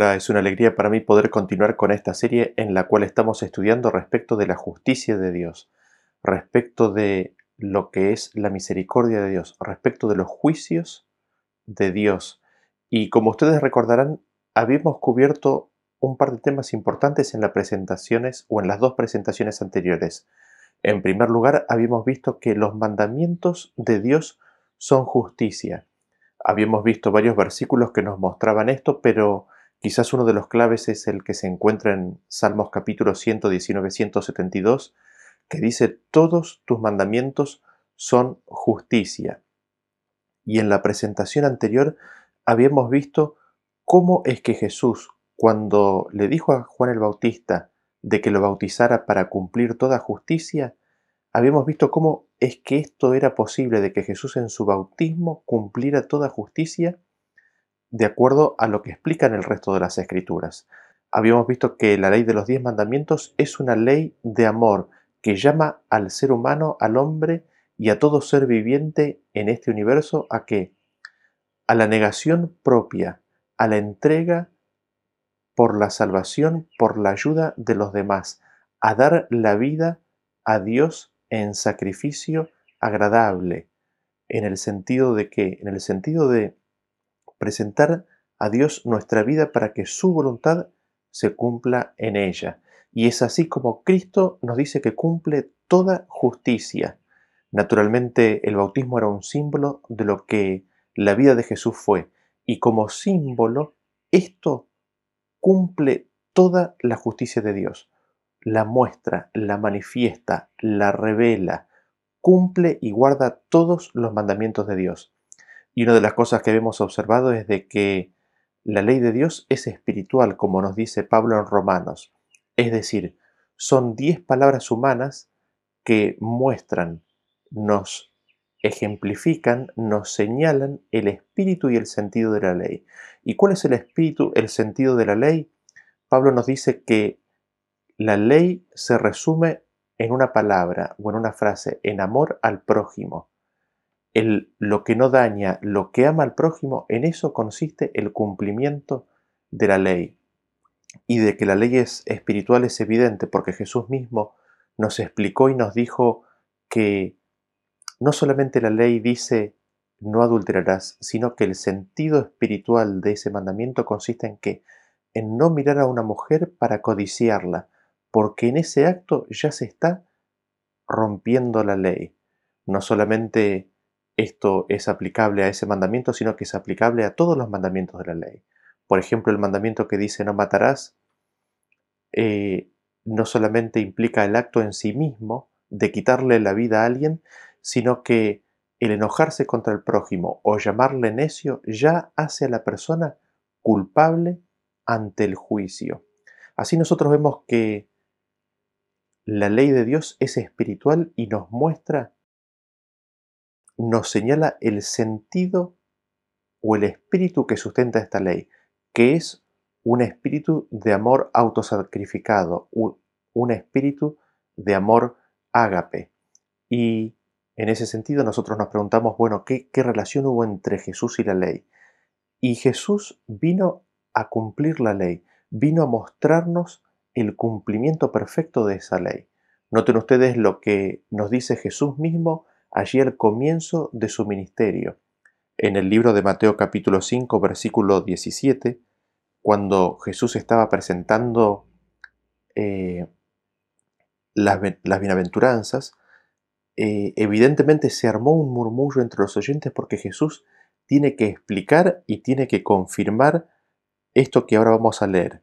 Hola, es una alegría para mí poder continuar con esta serie en la cual estamos estudiando respecto de la justicia de Dios, respecto de lo que es la misericordia de Dios, respecto de los juicios de Dios. Y como ustedes recordarán, habíamos cubierto un par de temas importantes en las presentaciones o en las dos presentaciones anteriores. En primer lugar, habíamos visto que los mandamientos de Dios son justicia. Habíamos visto varios versículos que nos mostraban esto, pero Quizás uno de los claves es el que se encuentra en Salmos capítulo 119-172, que dice, todos tus mandamientos son justicia. Y en la presentación anterior habíamos visto cómo es que Jesús, cuando le dijo a Juan el Bautista de que lo bautizara para cumplir toda justicia, habíamos visto cómo es que esto era posible, de que Jesús en su bautismo cumpliera toda justicia de acuerdo a lo que explican el resto de las escrituras. Habíamos visto que la ley de los diez mandamientos es una ley de amor que llama al ser humano, al hombre y a todo ser viviente en este universo a qué? A la negación propia, a la entrega por la salvación, por la ayuda de los demás, a dar la vida a Dios en sacrificio agradable, en el sentido de que, en el sentido de presentar a Dios nuestra vida para que su voluntad se cumpla en ella. Y es así como Cristo nos dice que cumple toda justicia. Naturalmente el bautismo era un símbolo de lo que la vida de Jesús fue. Y como símbolo, esto cumple toda la justicia de Dios. La muestra, la manifiesta, la revela, cumple y guarda todos los mandamientos de Dios. Y una de las cosas que hemos observado es de que la ley de Dios es espiritual, como nos dice Pablo en Romanos. Es decir, son diez palabras humanas que muestran, nos ejemplifican, nos señalan el espíritu y el sentido de la ley. ¿Y cuál es el espíritu, el sentido de la ley? Pablo nos dice que la ley se resume en una palabra o en una frase, en amor al prójimo lo que no daña, lo que ama al prójimo, en eso consiste el cumplimiento de la ley. Y de que la ley es espiritual es evidente porque Jesús mismo nos explicó y nos dijo que no solamente la ley dice no adulterarás, sino que el sentido espiritual de ese mandamiento consiste en que en no mirar a una mujer para codiciarla, porque en ese acto ya se está rompiendo la ley. No solamente esto es aplicable a ese mandamiento, sino que es aplicable a todos los mandamientos de la ley. Por ejemplo, el mandamiento que dice no matarás eh, no solamente implica el acto en sí mismo de quitarle la vida a alguien, sino que el enojarse contra el prójimo o llamarle necio ya hace a la persona culpable ante el juicio. Así nosotros vemos que la ley de Dios es espiritual y nos muestra nos señala el sentido o el espíritu que sustenta esta ley, que es un espíritu de amor autosacrificado, un, espíritu de amor ágape. Y en ese sentido nosotros nos preguntamos, bueno, ¿qué, ¿qué relación hubo entre Jesús y la ley? Y Jesús vino a cumplir la ley, vino a mostrarnos el cumplimiento perfecto de esa ley. Noten ustedes lo que nos dice Jesús mismo allí al comienzo de su ministerio. En el libro de Mateo capítulo 5 versículo 17, cuando Jesús estaba presentando eh, las, bienaventuranzas, eh, evidentemente se armó un murmullo entre los oyentes porque Jesús tiene que explicar y tiene que confirmar esto que ahora vamos a leer.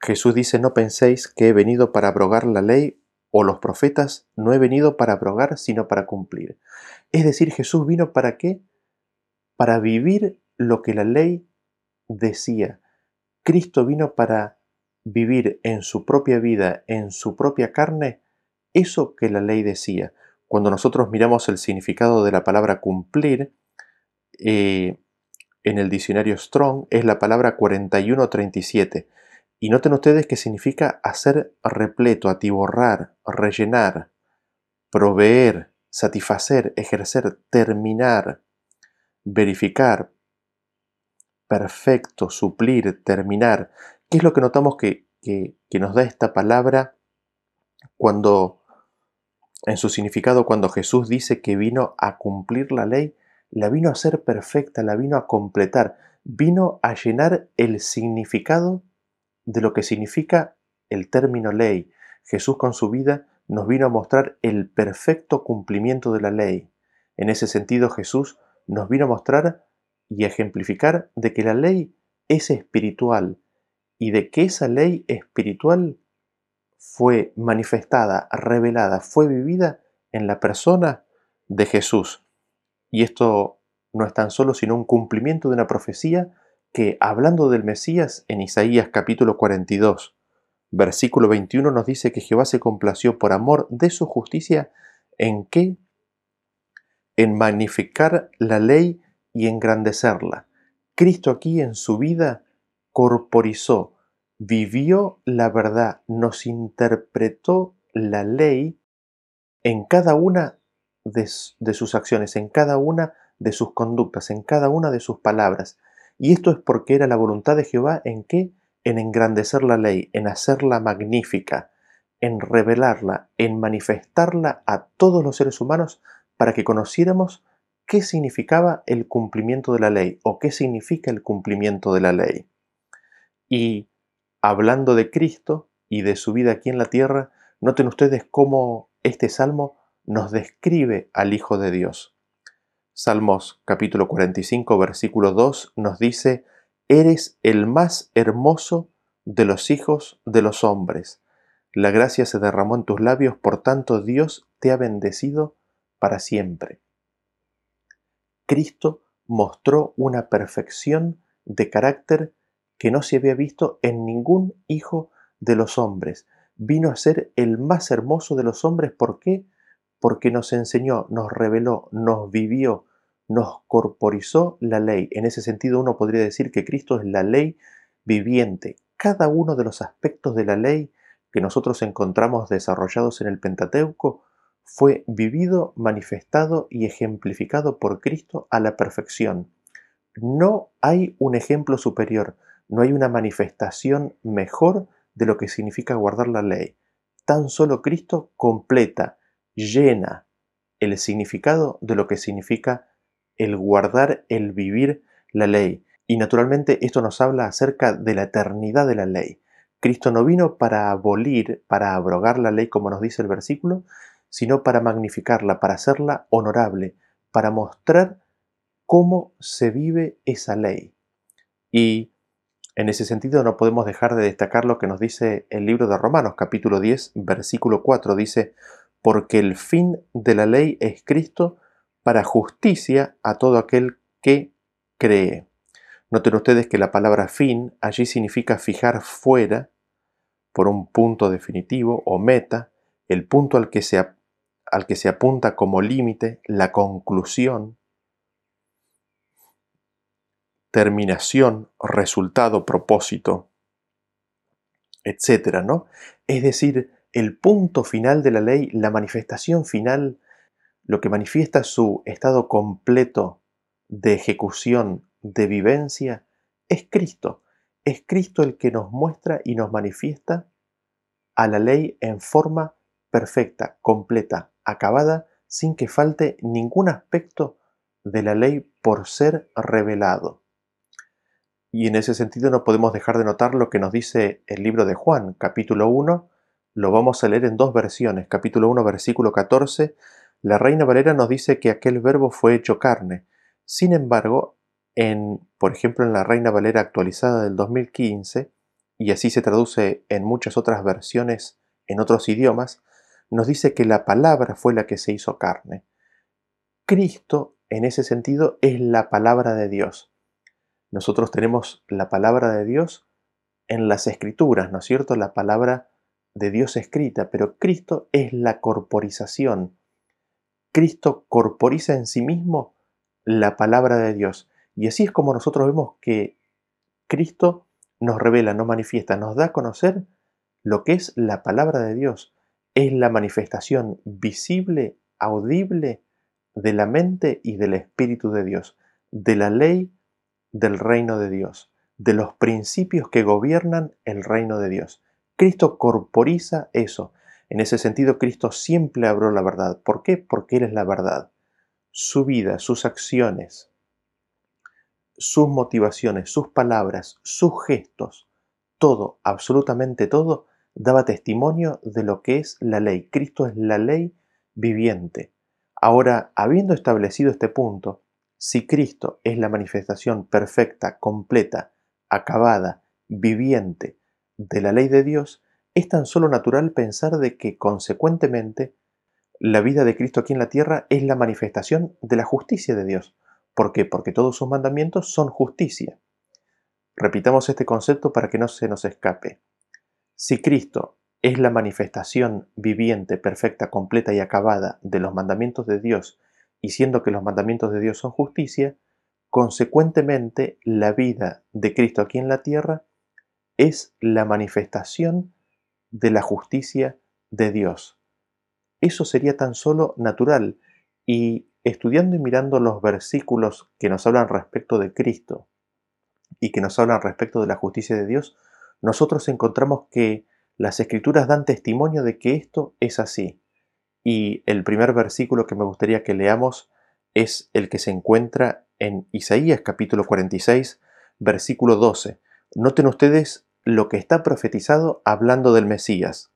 Jesús dice, no penséis que he venido para abrogar la ley o los profetas, no he venido para abrogar, sino para cumplir. Es decir, Jesús vino para qué? Para vivir lo que la ley decía. Cristo vino para vivir en su propia vida, en su propia carne, eso que la ley decía. Cuando nosotros miramos el significado de la palabra cumplir, eh, en el diccionario Strong es la palabra 4137 y noten ustedes que significa hacer repleto, atiborrar, rellenar, proveer, satisfacer, ejercer, terminar, verificar, perfecto, suplir, terminar. ¿Qué es lo que notamos que, que, nos da esta palabra cuando, en su significado, cuando Jesús dice que vino a cumplir la ley? La vino a ser perfecta, la vino a completar, vino a llenar el significado de lo que significa el término ley. Jesús con su vida nos vino a mostrar el perfecto cumplimiento de la ley. En ese sentido Jesús nos vino a mostrar y ejemplificar de que la ley es espiritual y de que esa ley espiritual fue manifestada, revelada, fue vivida en la persona de Jesús. Y esto no es tan solo sino un cumplimiento de una profecía que, hablando del Mesías en Isaías capítulo 42, versículo 21 nos dice que Jehová se complació por amor de su justicia en qué? En magnificar la ley y engrandecerla. Cristo aquí en su vida corporizó, vivió la verdad, nos interpretó la ley en cada una de, de, sus acciones, en cada una de sus conductas, en cada una de sus palabras. Y esto es porque era la voluntad de Jehová en qué? En engrandecer la ley, en hacerla magnífica, en revelarla, en manifestarla a todos los seres humanos para que conociéramos qué significaba el cumplimiento de la ley o qué significa el cumplimiento de la ley. Y hablando de Cristo y de su vida aquí en la tierra, noten ustedes cómo este salmo nos describe al Hijo de Dios. Salmos capítulo 45 versículo 2 nos dice, Eres el más hermoso de los hijos de los hombres. La gracia se derramó en tus labios, por tanto Dios te ha bendecido para siempre. Cristo mostró una perfección de carácter que no se había visto en ningún hijo de los hombres. Vino a ser el más hermoso de los hombres. ¿Por qué? Porque nos enseñó, nos reveló, nos vivió, nos corporizó la ley. En ese sentido uno podría decir que Cristo es la ley viviente. Cada uno de los aspectos de la ley que nosotros encontramos desarrollados en el Pentateuco fue vivido, manifestado y ejemplificado por Cristo a la perfección. No hay un ejemplo superior, no hay una manifestación mejor de lo que significa guardar la ley. Tan solo Cristo completa, llena el significado de lo que significa el guardar, el vivir la ley. Y naturalmente esto nos habla acerca de la eternidad de la ley. Cristo no vino para abolir, para abrogar la ley como nos dice el versículo, sino para magnificarla, para hacerla honorable, para mostrar cómo se vive esa ley. Y en ese sentido no podemos dejar de destacar lo que nos dice el libro de Romanos capítulo 10 versículo 4. Dice, porque el fin de la ley es Cristo para justicia a todo aquel que cree. Noten ustedes que la palabra fin allí significa fijar fuera por un punto definitivo o meta, el punto al que se al que se apunta como límite la conclusión, terminación, resultado, propósito, etcétera, ¿no? Es decir, el punto final de la ley, la manifestación final, lo que manifiesta su estado completo de ejecución, de vivencia, es Cristo. Es Cristo el que nos muestra y nos manifiesta a la ley en forma perfecta, completa, acabada sin que falte ningún aspecto de la ley por ser revelado. Y en ese sentido no podemos dejar de notar lo que nos dice el libro de Juan, capítulo 1, lo vamos a leer en dos versiones. Capítulo 1, versículo 14, la Reina Valera nos dice que aquel verbo fue hecho carne. Sin embargo, en, por ejemplo, en la Reina Valera actualizada del 2015, y así se traduce en muchas otras versiones en otros idiomas, nos dice que la palabra fue la que se hizo carne. Cristo, en ese sentido, es la palabra de Dios. Nosotros tenemos la palabra de Dios en las escrituras, ¿no es cierto? La palabra de Dios escrita, pero Cristo es la corporización. Cristo corporiza en sí mismo la palabra de Dios. Y así es como nosotros vemos que Cristo nos revela, nos manifiesta, nos da a conocer lo que es la palabra de Dios es la manifestación visible, audible de la mente y del Espíritu de Dios, de la ley del reino de Dios, de los principios que gobiernan el reino de Dios. Cristo corporiza eso. En ese sentido, Cristo siempre habló la verdad. ¿Por qué? Porque Él es la verdad. Su vida, sus acciones, sus motivaciones, sus palabras, sus gestos, todo, absolutamente todo, daba testimonio de lo que es la ley. Cristo es la ley viviente. Ahora, habiendo establecido este punto, si Cristo es la manifestación perfecta, completa, acabada, viviente de la ley de Dios, es tan solo natural pensar de que, consecuentemente, la vida de Cristo aquí en la tierra es la manifestación de la justicia de Dios. ¿Por qué? Porque todos sus mandamientos son justicia. Repitamos este concepto para que no se nos escape. Si Cristo es la manifestación viviente, perfecta, completa y acabada de los mandamientos de Dios, y siendo que los mandamientos de Dios son justicia, consecuentemente la vida de Cristo aquí en la tierra es la manifestación de la justicia de Dios. Eso sería tan solo natural y estudiando y mirando los versículos que nos hablan respecto de Cristo y que nos hablan respecto de la justicia de Dios, nosotros encontramos que las escrituras dan testimonio de que esto es así. Y el primer versículo que me gustaría que leamos es el que se encuentra en Isaías capítulo 46, versículo 12. Noten ustedes lo que está profetizado hablando del Mesías.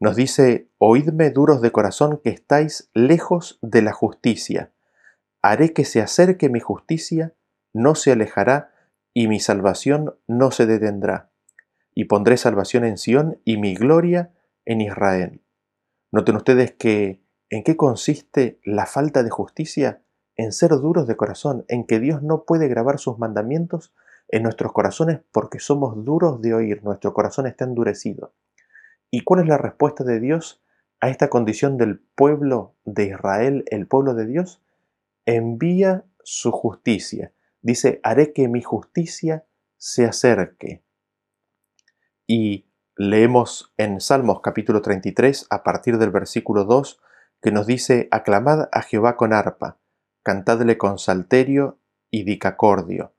Nos dice, Oídme duros de corazón que estáis lejos de la justicia. Haré que se acerque mi justicia, no se alejará, y mi salvación no se detendrá y pondré salvación en Sión y mi gloria en Israel. Noten ustedes que en qué consiste la falta de justicia, en ser duros de corazón, en que Dios no puede grabar sus mandamientos en nuestros corazones porque somos duros de oír, nuestro corazón está endurecido. ¿Y cuál es la respuesta de Dios a esta condición del pueblo de Israel, el pueblo de Dios? Envía su justicia. Dice, haré que mi justicia se acerque. Y leemos en Salmos capítulo 33 a partir del versículo 2 que nos dice, aclamad a Jehová con arpa, cantadle con salterio y dicacordio,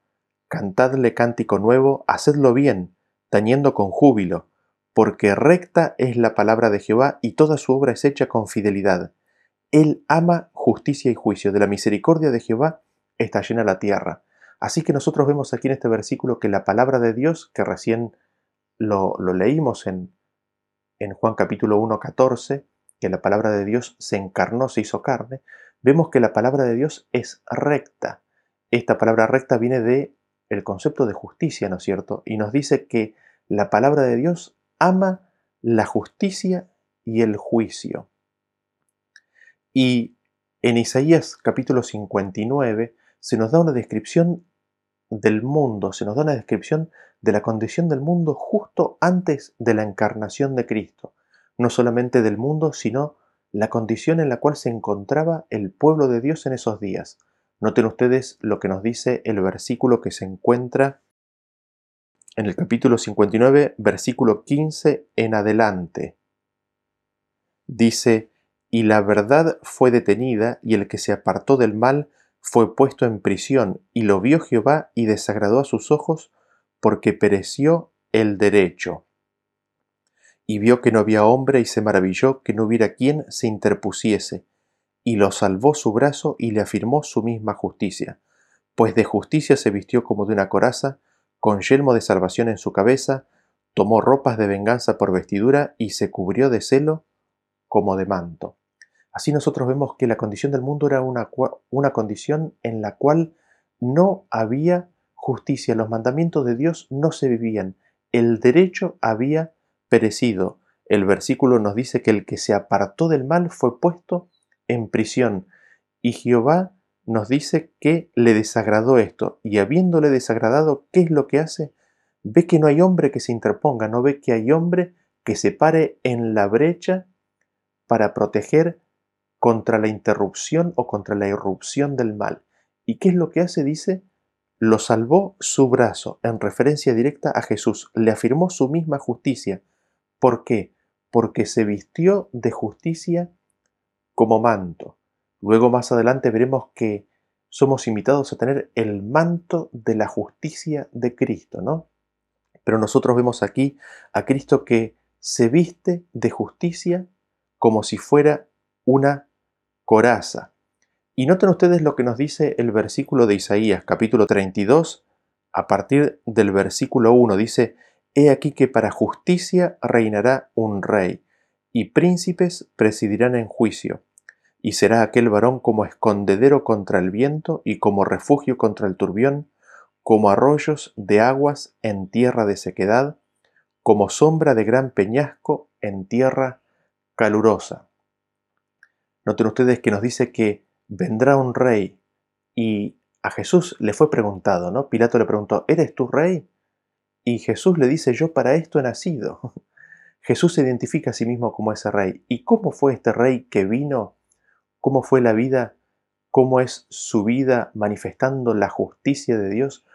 cantadle cántico nuevo, hacedlo bien, tañendo con júbilo, porque recta es la palabra de Jehová y toda su obra es hecha con fidelidad. Él ama justicia y juicio, de la misericordia de Jehová está llena la tierra. Así que nosotros vemos aquí en este versículo que la palabra de Dios, que recién lo, leímos en, en Juan capítulo 1, 14, que la palabra de Dios se encarnó, se hizo carne, vemos que la palabra de Dios es recta. Esta palabra recta viene de el concepto de justicia, ¿no es cierto? Y nos dice que la palabra de Dios ama la justicia y el juicio. Y en Isaías capítulo 59 se nos da una descripción del mundo, se nos da una descripción de la condición del mundo justo antes de la encarnación de Cristo, no solamente del mundo, sino la condición en la cual se encontraba el pueblo de Dios en esos días. Noten ustedes lo que nos dice el versículo que se encuentra en el capítulo 59, versículo 15 en adelante. Dice, y la verdad fue detenida, y el que se apartó del mal fue puesto en prisión, y lo vio Jehová y desagradó a sus ojos, porque pereció el derecho. Y vio que no había hombre y se maravilló que no hubiera quien se interpusiese, y lo salvó su brazo y le afirmó su misma justicia, pues de justicia se vistió como de una coraza, con yelmo de salvación en su cabeza, tomó ropas de venganza por vestidura y se cubrió de celo como de manto. Así nosotros vemos que la condición del mundo era una, una condición en la cual no había justicia, los mandamientos de Dios no se vivían, el derecho había perecido. El versículo nos dice que el que se apartó del mal fue puesto en prisión y Jehová nos dice que le desagradó esto y habiéndole desagradado, ¿qué es lo que hace? Ve que no hay hombre que se interponga, no ve que hay hombre que se pare en la brecha para proteger contra la interrupción o contra la irrupción del mal. ¿Y qué es lo que hace? Dice, lo salvó su brazo, en referencia directa a Jesús, le afirmó su misma justicia. ¿Por qué? Porque se vistió de justicia como manto. Luego más adelante veremos que somos invitados a tener el manto de la justicia de Cristo, ¿no? Pero nosotros vemos aquí a Cristo que se viste de justicia como si fuera una coraza. Y noten ustedes lo que nos dice el versículo de Isaías, capítulo 32, a partir del versículo 1. Dice, He aquí que para justicia reinará un rey, y príncipes presidirán en juicio y será aquel varón como escondedero contra el viento y como refugio contra el turbión, como arroyos de aguas en tierra de sequedad, como sombra de gran peñasco en tierra calurosa. Noten ustedes que nos dice que vendrá un rey y a Jesús le fue preguntado, ¿no? Pilato le preguntó, ¿eres tú rey? Y Jesús le dice, yo para esto he nacido. Jesús se identifica a sí mismo como ese rey. ¿Y cómo fue este rey que vino cómo fue la vida, cómo es su vida manifestando la justicia de Dios,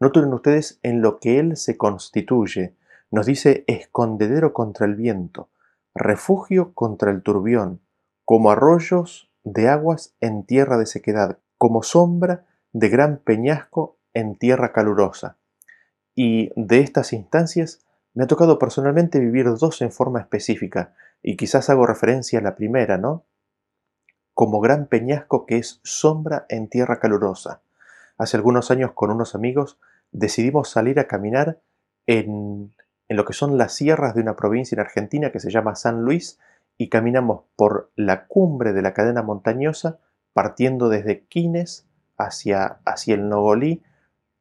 noten ustedes en lo que Él se constituye. Nos dice escondedero contra el viento, refugio contra el turbión, como arroyos de aguas en tierra de sequedad, como sombra de gran peñasco en tierra calurosa. Y de estas instancias me ha tocado personalmente vivir dos en forma específica, y quizás hago referencia a la primera, ¿no? como gran peñasco que es sombra en tierra calurosa. Hace algunos años con unos amigos decidimos salir a caminar en, en lo que son las sierras de una provincia en Argentina que se llama San Luis y caminamos por la cumbre de la cadena montañosa partiendo desde Quines hacia, hacia el Nogolí,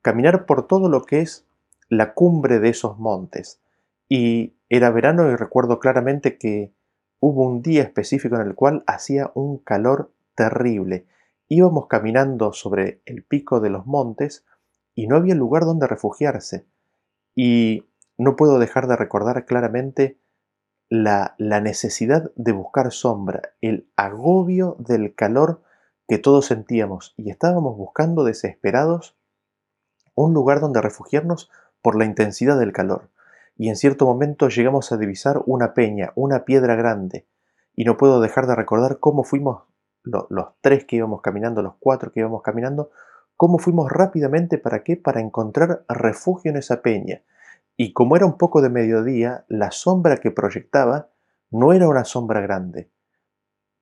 caminar por todo lo que es la cumbre de esos montes. Y era verano y recuerdo claramente que hubo un día específico en el cual hacía un calor terrible. Íbamos caminando sobre el pico de los montes y no había lugar donde refugiarse. Y no puedo dejar de recordar claramente la, necesidad de buscar sombra, el agobio del calor que todos sentíamos y estábamos buscando desesperados un lugar donde refugiarnos por la intensidad del calor y en cierto momento llegamos a divisar una peña, una piedra grande, y no puedo dejar de recordar cómo fuimos, los tres que íbamos caminando, los cuatro que íbamos caminando, cómo fuimos rápidamente para qué, para encontrar refugio en esa peña. Y como era un poco de mediodía, la sombra que proyectaba no era una sombra grande.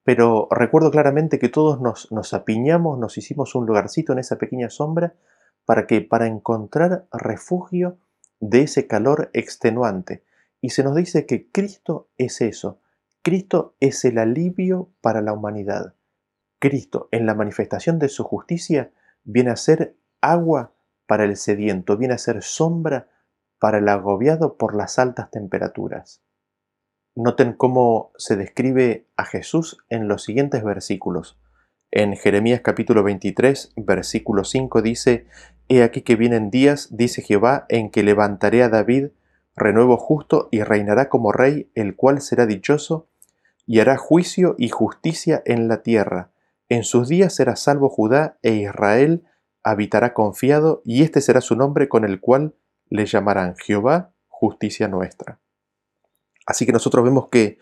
Pero recuerdo claramente que todos nos, nos apiñamos, nos hicimos un lugarcito en esa pequeña sombra, para que, para encontrar refugio de ese calor extenuante. Y se nos dice que Cristo es eso. Cristo es el alivio para la humanidad. Cristo, en la manifestación de su justicia, viene a ser agua para el sediento, viene a ser sombra para el agobiado por las altas temperaturas. Noten cómo se describe a Jesús en los siguientes versículos. En Jeremías capítulo 23, versículo 5 dice, He aquí que vienen días, dice Jehová, en que levantaré a David renuevo justo y reinará como rey, el cual será dichoso, y hará juicio y justicia en la tierra. En sus días será salvo Judá e Israel habitará confiado, y este será su nombre con el cual le llamarán Jehová, justicia nuestra. Así que nosotros vemos que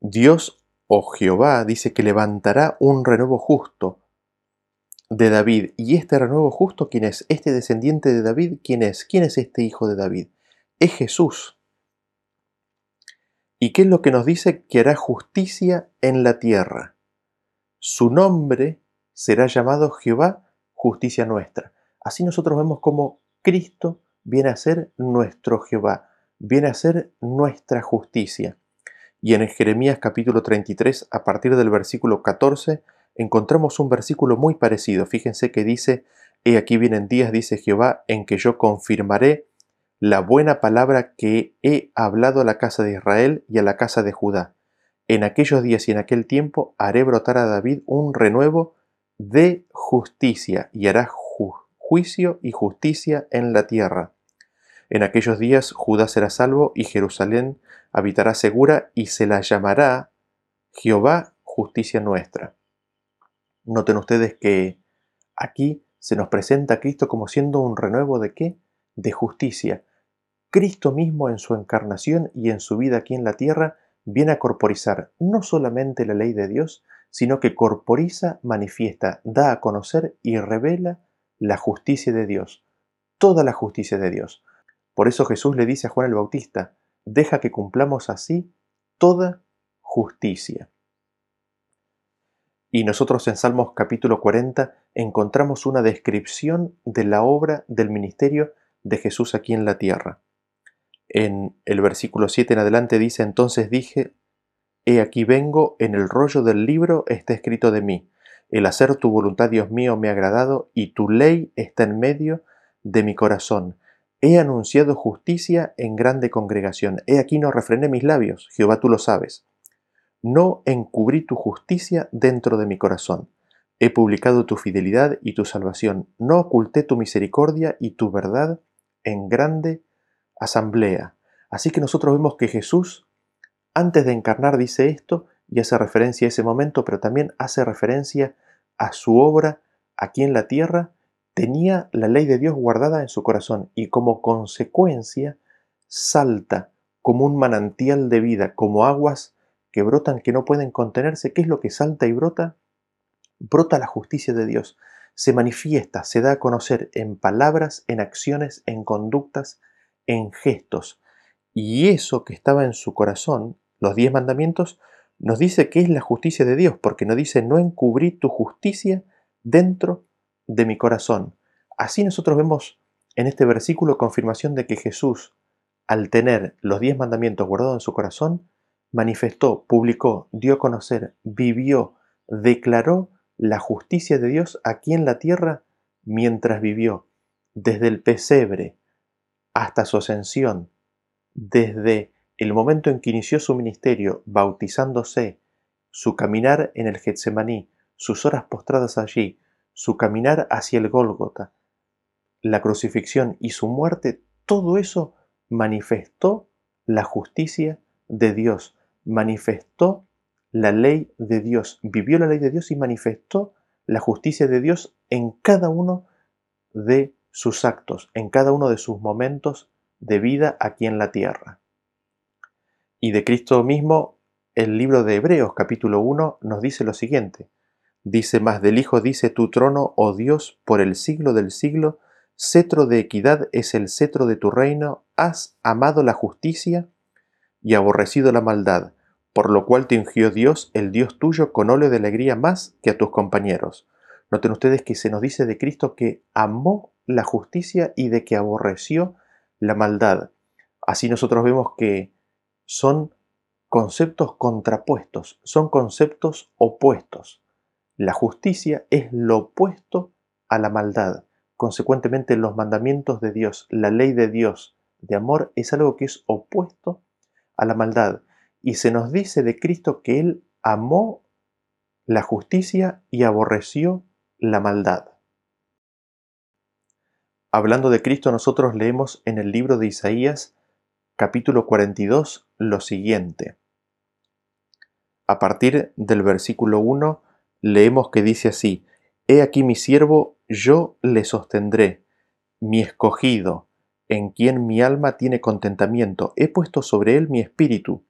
Dios o Jehová dice que levantará un renuevo justo, de David. ¿Y este renuevo justo quién es? Este descendiente de David, ¿quién es? ¿Quién es este hijo de David? Es Jesús. ¿Y qué es lo que nos dice? Que hará justicia en la tierra. Su nombre será llamado Jehová, justicia nuestra. Así nosotros vemos como Cristo viene a ser nuestro Jehová, viene a ser nuestra justicia. Y en Jeremías capítulo 33, a partir del versículo 14, encontramos un versículo muy parecido. Fíjense que dice, He aquí vienen días, dice Jehová, en que yo confirmaré la buena palabra que he hablado a la casa de Israel y a la casa de Judá. En aquellos días y en aquel tiempo haré brotar a David un renuevo de justicia y hará juicio y justicia en la tierra. En aquellos días Judá será salvo y Jerusalén habitará segura y se la llamará Jehová justicia nuestra. Noten ustedes que aquí se nos presenta a Cristo como siendo un renuevo de qué? De justicia. Cristo mismo en su encarnación y en su vida aquí en la tierra viene a corporizar no solamente la ley de Dios, sino que corporiza, manifiesta, da a conocer y revela la justicia de Dios, toda la justicia de Dios. Por eso Jesús le dice a Juan el Bautista, deja que cumplamos así toda justicia. Y nosotros en Salmos capítulo 40 encontramos una descripción de la obra del ministerio de Jesús aquí en la tierra. En el versículo 7 en adelante dice, entonces dije, He aquí vengo, en el rollo del libro está escrito de mí, el hacer tu voluntad, Dios mío, me ha agradado, y tu ley está en medio de mi corazón. He anunciado justicia en grande congregación. He aquí no refrené mis labios, Jehová tú lo sabes. No encubrí tu justicia dentro de mi corazón. He publicado tu fidelidad y tu salvación. No oculté tu misericordia y tu verdad en grande asamblea. Así que nosotros vemos que Jesús antes de encarnar dice esto y hace referencia a ese momento, pero también hace referencia a su obra aquí en la tierra, tenía la ley de Dios guardada en su corazón y como consecuencia salta como un manantial de vida, como aguas que brotan que no pueden contenerse. ¿Qué es lo que salta y brota? Brota la justicia de Dios. Se manifiesta, se da a conocer en palabras, en acciones, en conductas, en gestos. Y eso que estaba en su corazón los diez mandamientos, nos dice que es la justicia de Dios, porque nos dice, no encubrí tu justicia dentro de mi corazón. Así nosotros vemos en este versículo confirmación de que Jesús, al tener los diez mandamientos guardados en su corazón, manifestó, publicó, dio a conocer, vivió, declaró la justicia de Dios aquí en la tierra mientras vivió, desde el pesebre hasta su ascensión, desde el momento en que inició su ministerio, bautizándose, su caminar en el Getsemaní, sus horas postradas allí, su caminar hacia el Gólgota, la crucifixión y su muerte, todo eso manifestó la justicia de Dios, manifestó la ley de Dios, vivió la ley de Dios y manifestó la justicia de Dios en cada uno de sus actos, en cada uno de sus momentos de vida aquí en la tierra. Y de Cristo mismo, el libro de Hebreos capítulo 1 nos dice lo siguiente. Dice más del Hijo, dice tu trono, oh Dios, por el siglo del siglo, cetro de equidad es el cetro de tu reino, has amado la justicia y aborrecido la maldad, por lo cual te ungió Dios, el Dios tuyo, con óleo de alegría más que a tus compañeros. Noten ustedes que se nos dice de Cristo que amó la justicia y de que aborreció la maldad. Así nosotros vemos que son conceptos contrapuestos, son conceptos opuestos. La justicia es lo opuesto a la maldad. Consecuentemente, los mandamientos de Dios, la ley de Dios de amor es algo que es opuesto a la maldad. Y se nos dice de Cristo que Él amó la justicia y aborreció la maldad. Hablando de Cristo, nosotros leemos en el libro de Isaías capítulo 42 lo siguiente. A partir del versículo 1 leemos que dice así, He aquí mi siervo, yo le sostendré, mi escogido, en quien mi alma tiene contentamiento, he puesto sobre él mi espíritu.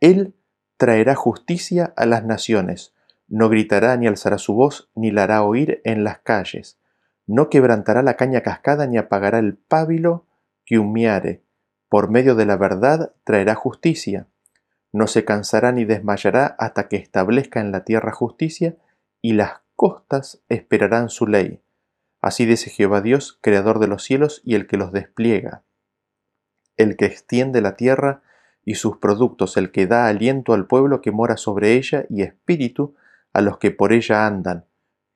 Él traerá justicia a las naciones, no gritará ni alzará su voz, ni la hará oír en las calles, no quebrantará la caña cascada, ni apagará el pábilo que humeare, por medio de la verdad traerá justicia. No se cansará ni desmayará hasta que establezca en la tierra justicia, y las costas esperarán su ley. Así dice Jehová Dios, creador de los cielos y el que los despliega, el que extiende la tierra y sus productos, el que da aliento al pueblo que mora sobre ella y espíritu a los que por ella andan.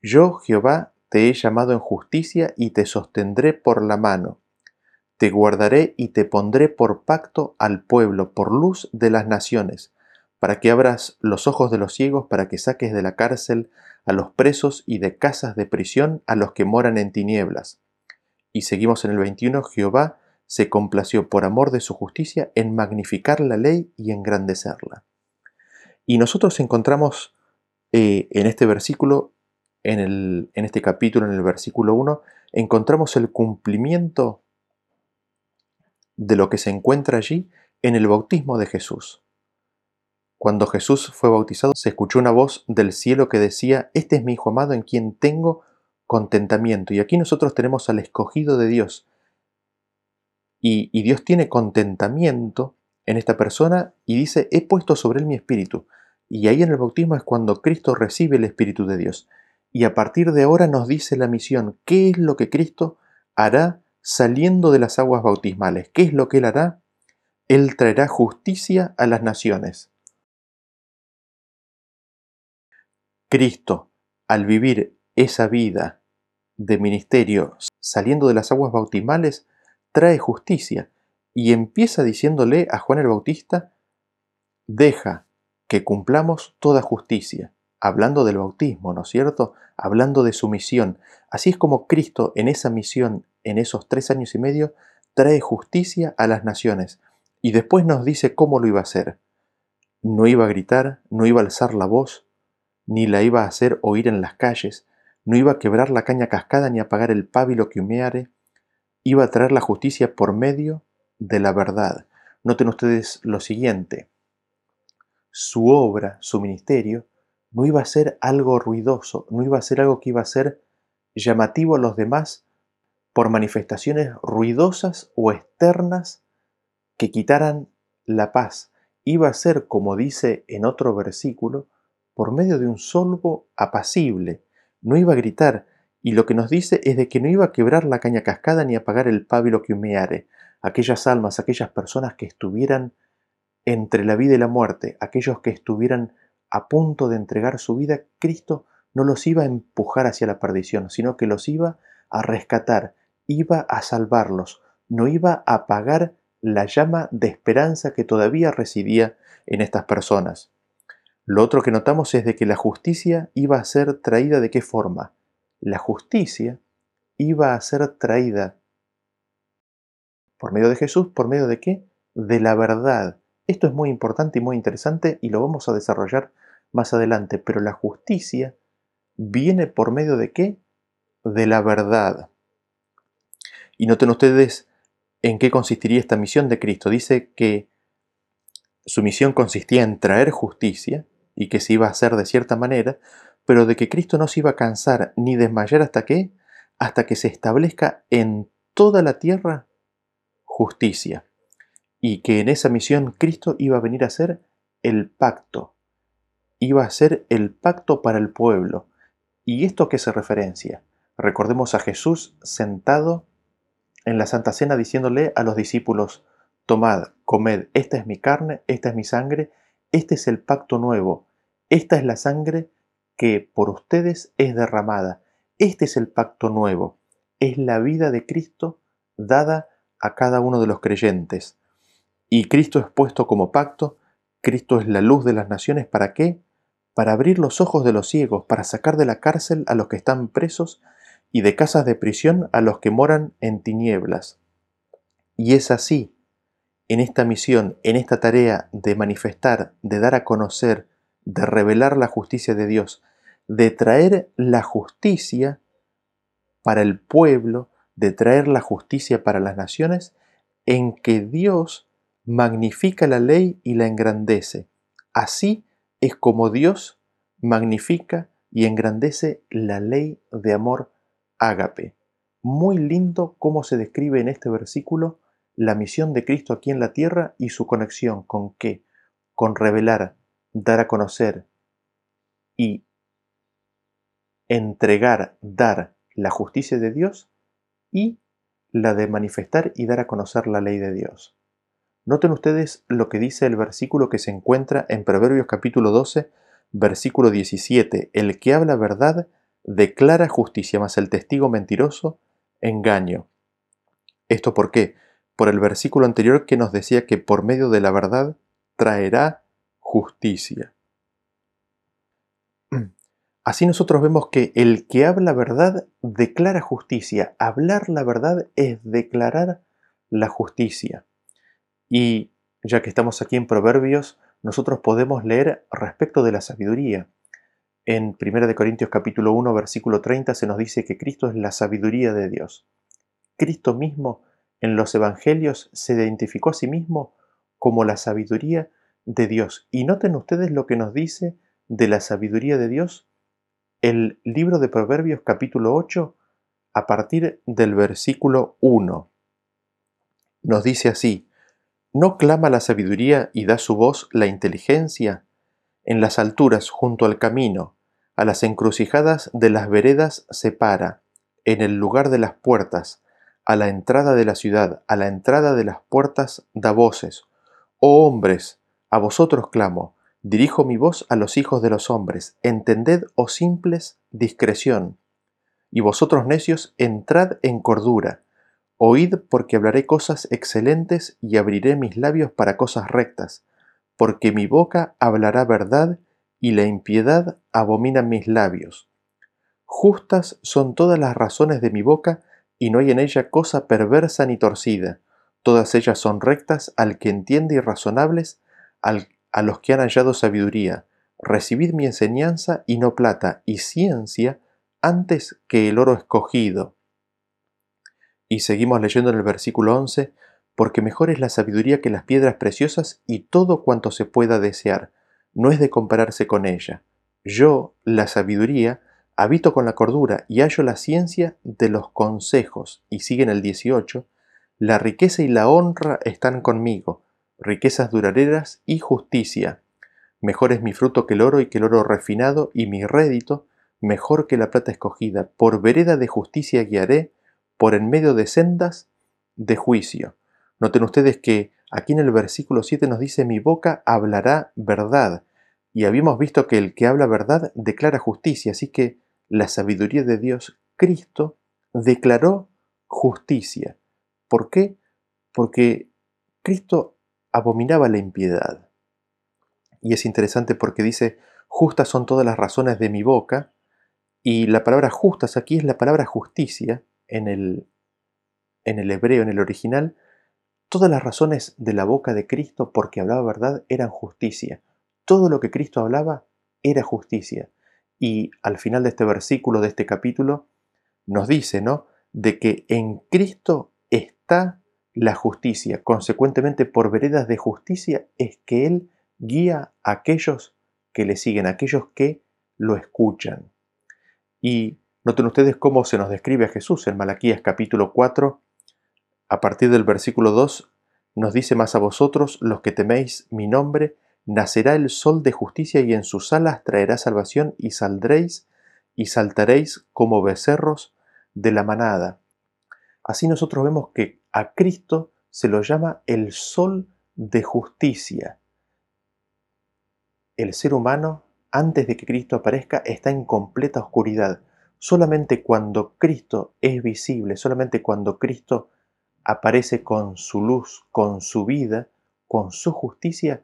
Yo, Jehová, te he llamado en justicia y te sostendré por la mano te guardaré y te pondré por pacto al pueblo, por luz de las naciones, para que abras los ojos de los ciegos, para que saques de la cárcel a los presos y de casas de prisión a los que moran en tinieblas. Y seguimos en el 21, Jehová se complació por amor de su justicia en magnificar la ley y engrandecerla. Y nosotros encontramos eh, en este versículo, en, el, en este capítulo, en el versículo 1, encontramos el cumplimiento de lo que se encuentra allí en el bautismo de Jesús. Cuando Jesús fue bautizado, se escuchó una voz del cielo que decía, Este es mi Hijo amado en quien tengo contentamiento. Y aquí nosotros tenemos al escogido de Dios. Y, y Dios tiene contentamiento en esta persona y dice, he puesto sobre él mi espíritu. Y ahí en el bautismo es cuando Cristo recibe el Espíritu de Dios. Y a partir de ahora nos dice la misión, ¿qué es lo que Cristo hará saliendo de las aguas bautismales? ¿Qué es lo que Él hará? Él traerá justicia a las naciones. Cristo, al vivir esa vida de ministerio saliendo de las aguas bautismales, trae justicia y empieza diciéndole a Juan el Bautista, deja que cumplamos toda justicia, hablando del bautismo, ¿no es cierto? Hablando de su misión. Así es como Cristo en esa misión, en esos tres años y medio, trae justicia a las naciones. Y después nos dice cómo lo iba a hacer. No iba a gritar, no iba a alzar la voz, ni la iba a hacer oír en las calles, no iba a quebrar la caña cascada ni apagar el pábilo que humeare, iba a traer la justicia por medio de la verdad. Noten ustedes lo siguiente, su obra, su ministerio, no iba a ser algo ruidoso, no iba a ser algo que iba a ser llamativo a los demás por manifestaciones ruidosas o externas que quitaran la paz. Iba a ser, como dice en otro versículo, por medio de un solvo apacible. No iba a gritar, y lo que nos dice es de que no iba a quebrar la caña cascada ni apagar el pábilo que humeare, aquellas almas, aquellas personas que estuvieran entre la vida y la muerte, aquellos que estuvieran a punto de entregar su vida, Cristo no los iba a empujar hacia la perdición, sino que los iba a rescatar, iba a salvarlos, no iba a apagar la llama de esperanza que todavía residía en estas personas. Lo otro que notamos es de que la justicia iba a ser traída de qué forma? La justicia iba a ser traída por medio de Jesús, ¿por medio de qué? De la verdad. Esto es muy importante y muy interesante y lo vamos a desarrollar más adelante, pero la justicia viene por medio de qué? De la verdad. Y noten ustedes en qué consistiría esta misión de Cristo. Dice que su misión consistía en traer justicia y que se iba a hacer de cierta manera, pero de que Cristo no se iba a cansar ni desmayar hasta qué? Hasta que se establezca en toda la tierra justicia, y que en esa misión Cristo iba a venir a ser el pacto, iba a ser el pacto para el pueblo. ¿Y esto qué se referencia? Recordemos a Jesús sentado en la Santa Cena diciéndole a los discípulos, tomad, comed, esta es mi carne, esta es mi sangre, este es el pacto nuevo, esta es la sangre que por ustedes es derramada, este es el pacto nuevo, es la vida de Cristo dada a cada uno de los creyentes. Y Cristo es puesto como pacto, Cristo es la luz de las naciones, ¿para qué? Para abrir los ojos de los ciegos, para sacar de la cárcel a los que están presos y de casas de prisión a los que moran en tinieblas. Y es así, en esta misión, en esta tarea de manifestar, de dar a conocer, de revelar la justicia de Dios, de traer la justicia para el pueblo, de traer la justicia para las naciones, en que Dios magnifica la ley y la engrandece. Así es como Dios magnifica y engrandece la ley de amor ágape. Muy lindo cómo se describe en este versículo la misión de Cristo aquí en la tierra y su conexión con qué? Con revelar, dar a conocer y entregar, dar la justicia de Dios y la de manifestar y dar a conocer la ley de Dios. Noten ustedes lo que dice el versículo que se encuentra en Proverbios capítulo 12, versículo 17. El que habla verdad declara justicia, mas el testigo mentiroso engaño. ¿Esto por qué? Por el versículo anterior que nos decía que por medio de la verdad traerá justicia. Así nosotros vemos que el que habla verdad declara justicia. Hablar la verdad es declarar la justicia. Y ya que estamos aquí en Proverbios, nosotros podemos leer respecto de la sabiduría. En 1 Corintios capítulo 1 versículo 30 se nos dice que Cristo es la sabiduría de Dios. Cristo mismo en los evangelios se identificó a sí mismo como la sabiduría de Dios. Y noten ustedes lo que nos dice de la sabiduría de Dios el libro de Proverbios capítulo 8 a partir del versículo 1. Nos dice así, ¿no clama la sabiduría y da su voz la inteligencia? En las alturas junto al camino, a las encrucijadas de las veredas se para, en el lugar de las puertas, a la entrada de la ciudad, a la entrada de las puertas da voces. Oh hombres, a vosotros clamo, dirijo mi voz a los hijos de los hombres, entended, oh simples, discreción. Y vosotros necios, entrad en cordura, oíd porque hablaré cosas excelentes y abriré mis labios para cosas rectas, porque mi boca hablará verdad y la impiedad abomina mis labios. Justas son todas las razones de mi boca, y no hay en ella cosa perversa ni torcida. Todas ellas son rectas al que entiende y razonables, a los que han hallado sabiduría. Recibid mi enseñanza y no plata, y ciencia antes que el oro escogido. Y seguimos leyendo en el versículo 11, porque mejor es la sabiduría que las piedras preciosas y todo cuanto se pueda desear, no es de compararse con ella. Yo, la sabiduría, habito con la cordura y hallo la ciencia de los consejos. Y sigue en el 18, la riqueza y la honra están conmigo, riquezas duraderas y justicia. Mejor es mi fruto que el oro y que el oro refinado, y mi rédito mejor que la plata escogida. Por vereda de justicia guiaré, por en medio de sendas de juicio. Noten ustedes que aquí en el versículo 7 nos dice, mi boca hablará verdad. Y habíamos visto que el que habla verdad declara justicia, así que la sabiduría de Dios, Cristo, declaró justicia. ¿Por qué? Porque Cristo abominaba la impiedad. Y es interesante porque dice, justas son todas las razones de mi boca, y la palabra justas aquí es la palabra justicia en el, en el hebreo, en el original. Todas las razones de la boca de Cristo porque hablaba verdad eran justicia. Todo lo que Cristo hablaba era justicia. Y al final de este versículo, de este capítulo, nos dice, ¿no? De que en Cristo está la justicia. Consecuentemente, por veredas de justicia es que Él guía a aquellos que le siguen, a aquellos que lo escuchan. Y noten ustedes cómo se nos describe a Jesús en Malaquías capítulo 4, a partir del versículo 2, nos dice más a vosotros, los que teméis mi nombre, nacerá el sol de justicia y en sus alas traerá salvación y saldréis y saltaréis como becerros de la manada. Así nosotros vemos que a Cristo se lo llama el sol de justicia. El ser humano, antes de que Cristo aparezca, está en completa oscuridad. Solamente cuando Cristo es visible, solamente cuando Cristo aparece con su luz, con su vida, con su justicia,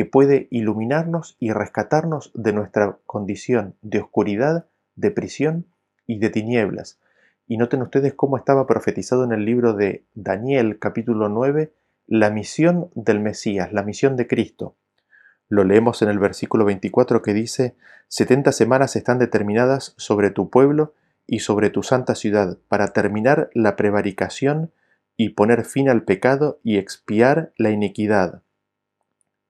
que puede iluminarnos y rescatarnos de nuestra condición de oscuridad, de prisión y de tinieblas. Y noten ustedes cómo estaba profetizado en el libro de Daniel capítulo 9 la misión del Mesías, la misión de Cristo. Lo leemos en el versículo 24 que dice, setenta semanas están determinadas sobre tu pueblo y sobre tu santa ciudad para terminar la prevaricación y poner fin al pecado y expiar la iniquidad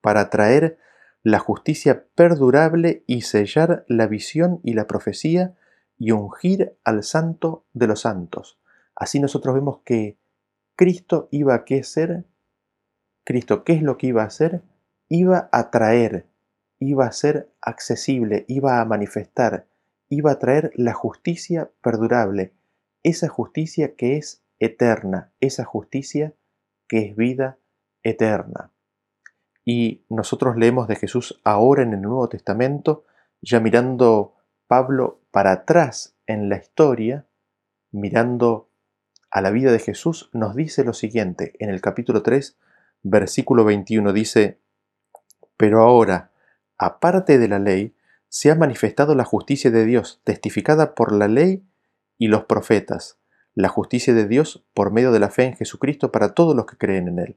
para traer la justicia perdurable y sellar la visión y la profecía y ungir al santo de los santos. Así nosotros vemos que Cristo iba a qué ser, Cristo, ¿qué es lo que iba a hacer? Iba a traer, iba a ser accesible, iba a manifestar, iba a traer la justicia perdurable, esa justicia que es eterna, esa justicia que es vida eterna. Y nosotros leemos de Jesús ahora en el Nuevo Testamento, ya mirando Pablo para atrás en la historia, mirando a la vida de Jesús, nos dice lo siguiente, en el capítulo 3, versículo 21, dice, Pero ahora, aparte de la ley, se ha manifestado la justicia de Dios, testificada por la ley y los profetas, la justicia de Dios por medio de la fe en Jesucristo para todos los que creen en Él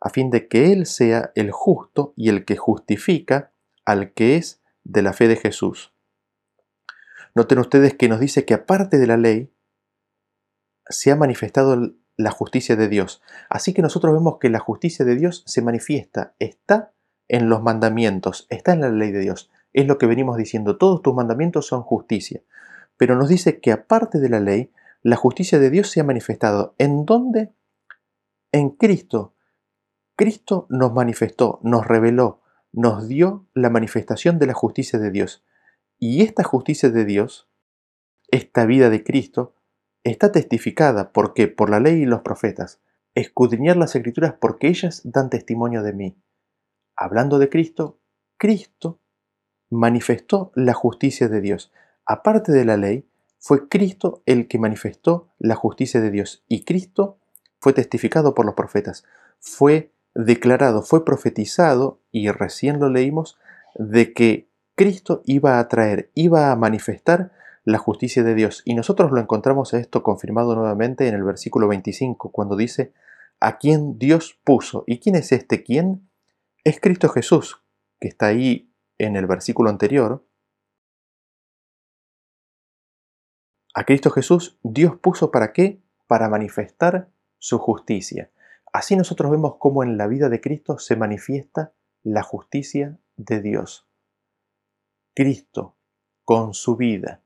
a fin de que Él sea el justo y el que justifica al que es de la fe de Jesús. Noten ustedes que nos dice que aparte de la ley, se ha manifestado la justicia de Dios. Así que nosotros vemos que la justicia de Dios se manifiesta, está en los mandamientos, está en la ley de Dios. Es lo que venimos diciendo, todos tus mandamientos son justicia. Pero nos dice que aparte de la ley, la justicia de Dios se ha manifestado. ¿En dónde? En Cristo. Cristo nos manifestó, nos reveló, nos dio la manifestación de la justicia de Dios. Y esta justicia de Dios, esta vida de Cristo, está testificada porque por la ley y los profetas, escudriñar las escrituras porque ellas dan testimonio de mí. Hablando de Cristo, Cristo manifestó la justicia de Dios. Aparte de la ley, fue Cristo el que manifestó la justicia de Dios y Cristo fue testificado por los profetas, fue declarado, fue profetizado y recién lo leímos de que Cristo iba a traer, iba a manifestar la justicia de Dios. Y nosotros lo encontramos esto confirmado nuevamente en el versículo 25, cuando dice, a quien Dios puso. ¿Y quién es este quién? Es Cristo Jesús, que está ahí en el versículo anterior, a Cristo Jesús Dios puso para qué? Para manifestar su justicia. Así nosotros vemos cómo en la vida de Cristo se manifiesta la justicia de Dios. Cristo, con su vida,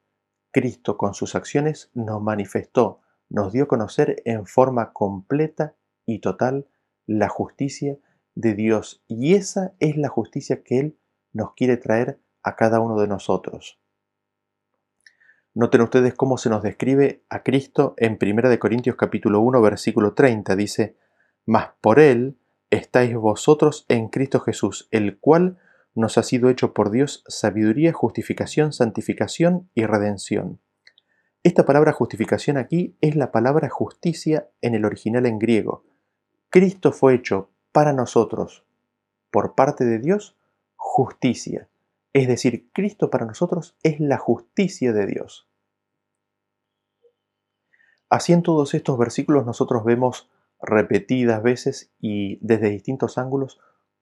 Cristo con sus acciones nos manifestó, nos dio a conocer en forma completa y total la justicia de Dios. Y esa es la justicia que Él nos quiere traer a cada uno de nosotros. Noten ustedes cómo se nos describe a Cristo en 1 Corintios capítulo 1 versículo 30. Dice, Mas por Él estáis vosotros en Cristo Jesús, el cual nos ha sido hecho por Dios sabiduría, justificación, santificación y redención. Esta palabra justificación aquí es la palabra justicia en el original en griego. Cristo fue hecho para nosotros, por parte de Dios, justicia. Es decir, Cristo para nosotros es la justicia de Dios. Así en todos estos versículos nosotros vemos repetidas veces y desde distintos ángulos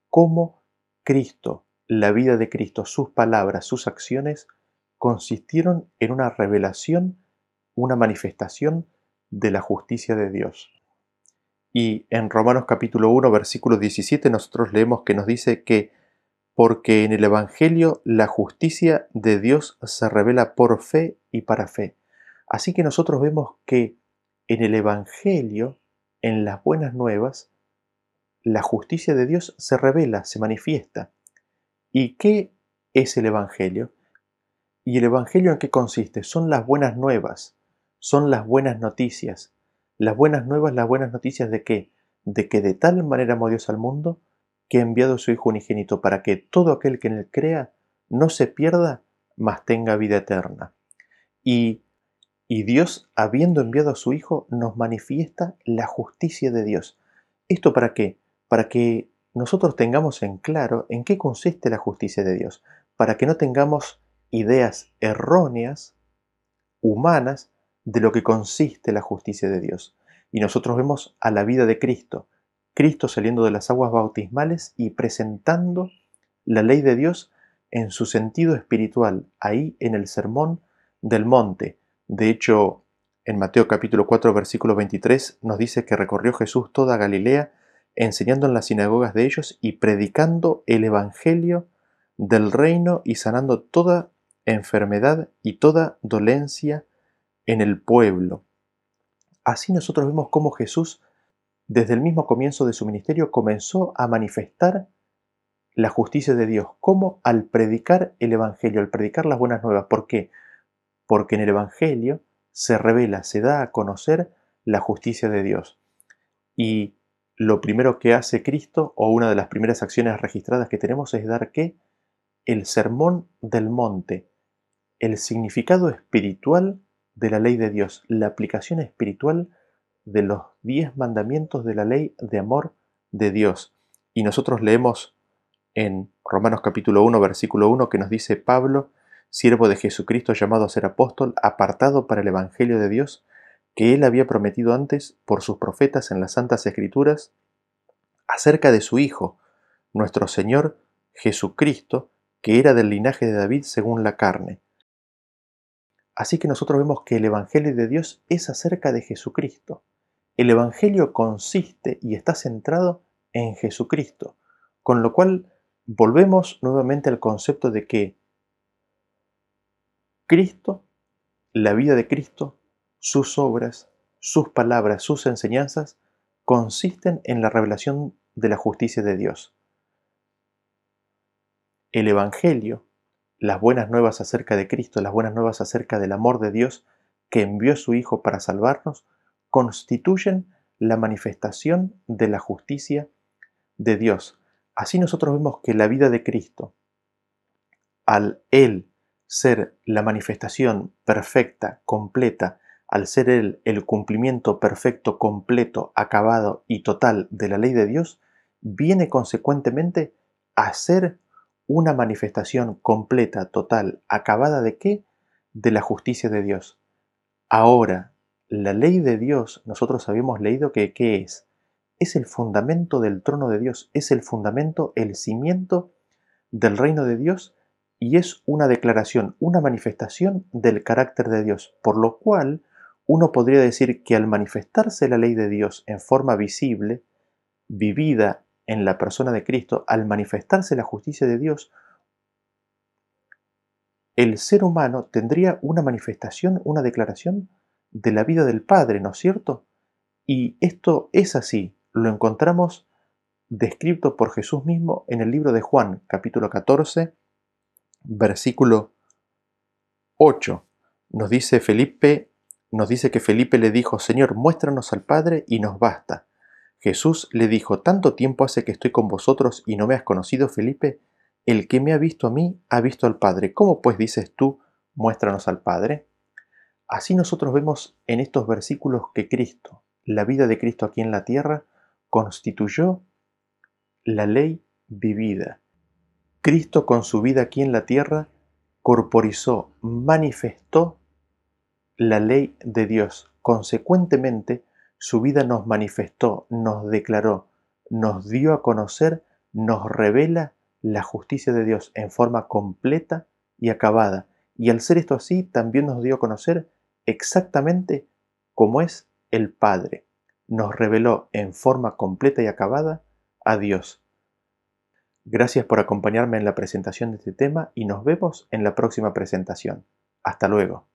cómo Cristo, la vida de Cristo, sus palabras, sus acciones consistieron en una revelación, una manifestación de la justicia de Dios. Y en Romanos capítulo 1, versículo 17 nosotros leemos que nos dice que porque en el Evangelio la justicia de Dios se revela por fe y para fe. Así que nosotros vemos que en el Evangelio, en las buenas nuevas, la justicia de Dios se revela, se manifiesta. ¿Y qué es el Evangelio? ¿Y el Evangelio en qué consiste? Son las buenas nuevas, son las buenas noticias. Las buenas nuevas, las buenas noticias de qué? De que de tal manera amó Dios al mundo que ha enviado a su Hijo unigénito para que todo aquel que en él crea no se pierda, mas tenga vida eterna. Y, y Dios, habiendo enviado a su Hijo, nos manifiesta la justicia de Dios. ¿Esto para qué? Para que nosotros tengamos en claro en qué consiste la justicia de Dios, para que no tengamos ideas erróneas, humanas, de lo que consiste la justicia de Dios. Y nosotros vemos a la vida de Cristo, Cristo saliendo de las aguas bautismales y presentando la ley de Dios en su sentido espiritual, ahí en el sermón del monte. De hecho, en Mateo capítulo 4 versículo 23 nos dice que recorrió Jesús toda Galilea, enseñando en las sinagogas de ellos y predicando el Evangelio del reino y sanando toda enfermedad y toda dolencia en el pueblo. Así nosotros vemos cómo Jesús desde el mismo comienzo de su ministerio comenzó a manifestar la justicia de Dios, como al predicar el Evangelio, al predicar las buenas nuevas. ¿Por qué? Porque en el Evangelio se revela, se da a conocer la justicia de Dios. Y lo primero que hace Cristo, o una de las primeras acciones registradas que tenemos, es dar qué? El sermón del monte, el significado espiritual de la ley de Dios, la aplicación espiritual de los diez mandamientos de la ley de amor de Dios. Y nosotros leemos en Romanos capítulo 1, versículo 1, que nos dice Pablo, siervo de Jesucristo llamado a ser apóstol, apartado para el Evangelio de Dios, que él había prometido antes por sus profetas en las Santas Escrituras, acerca de su Hijo, nuestro Señor Jesucristo, que era del linaje de David según la carne. Así que nosotros vemos que el Evangelio de Dios es acerca de Jesucristo. El Evangelio consiste y está centrado en Jesucristo, con lo cual volvemos nuevamente al concepto de que Cristo, la vida de Cristo, sus obras, sus palabras, sus enseñanzas, consisten en la revelación de la justicia de Dios. El Evangelio, las buenas nuevas acerca de Cristo, las buenas nuevas acerca del amor de Dios que envió a su Hijo para salvarnos, constituyen la manifestación de la justicia de Dios. Así nosotros vemos que la vida de Cristo, al Él ser la manifestación perfecta, completa, al ser Él el cumplimiento perfecto, completo, acabado y total de la ley de Dios, viene consecuentemente a ser una manifestación completa, total, acabada de qué? De la justicia de Dios. Ahora, la ley de Dios, nosotros habíamos leído que ¿qué es? Es el fundamento del trono de Dios, es el fundamento, el cimiento del reino de Dios y es una declaración, una manifestación del carácter de Dios, por lo cual uno podría decir que al manifestarse la ley de Dios en forma visible, vivida en la persona de Cristo, al manifestarse la justicia de Dios, el ser humano tendría una manifestación, una declaración de la vida del Padre, ¿no es cierto? Y esto es así, lo encontramos descrito por Jesús mismo en el libro de Juan, capítulo 14, versículo 8, nos dice Felipe, nos dice que Felipe le dijo, Señor, muéstranos al Padre y nos basta. Jesús le dijo, ¿tanto tiempo hace que estoy con vosotros y no me has conocido, Felipe? El que me ha visto a mí, ha visto al Padre. ¿Cómo pues dices tú, muéstranos al Padre? Así nosotros vemos en estos versículos que Cristo, la vida de Cristo aquí en la tierra, constituyó la ley vivida, Cristo con su vida aquí en la tierra corporizó, manifestó la ley de Dios. Consecuentemente, su vida nos manifestó, nos declaró, nos dio a conocer, nos revela la justicia de Dios en forma completa y acabada. Y al ser esto así, también nos dio a conocer exactamente cómo es el Padre. Nos reveló en forma completa y acabada a Dios. Gracias por acompañarme en la presentación de este tema y nos vemos en la próxima presentación. Hasta luego.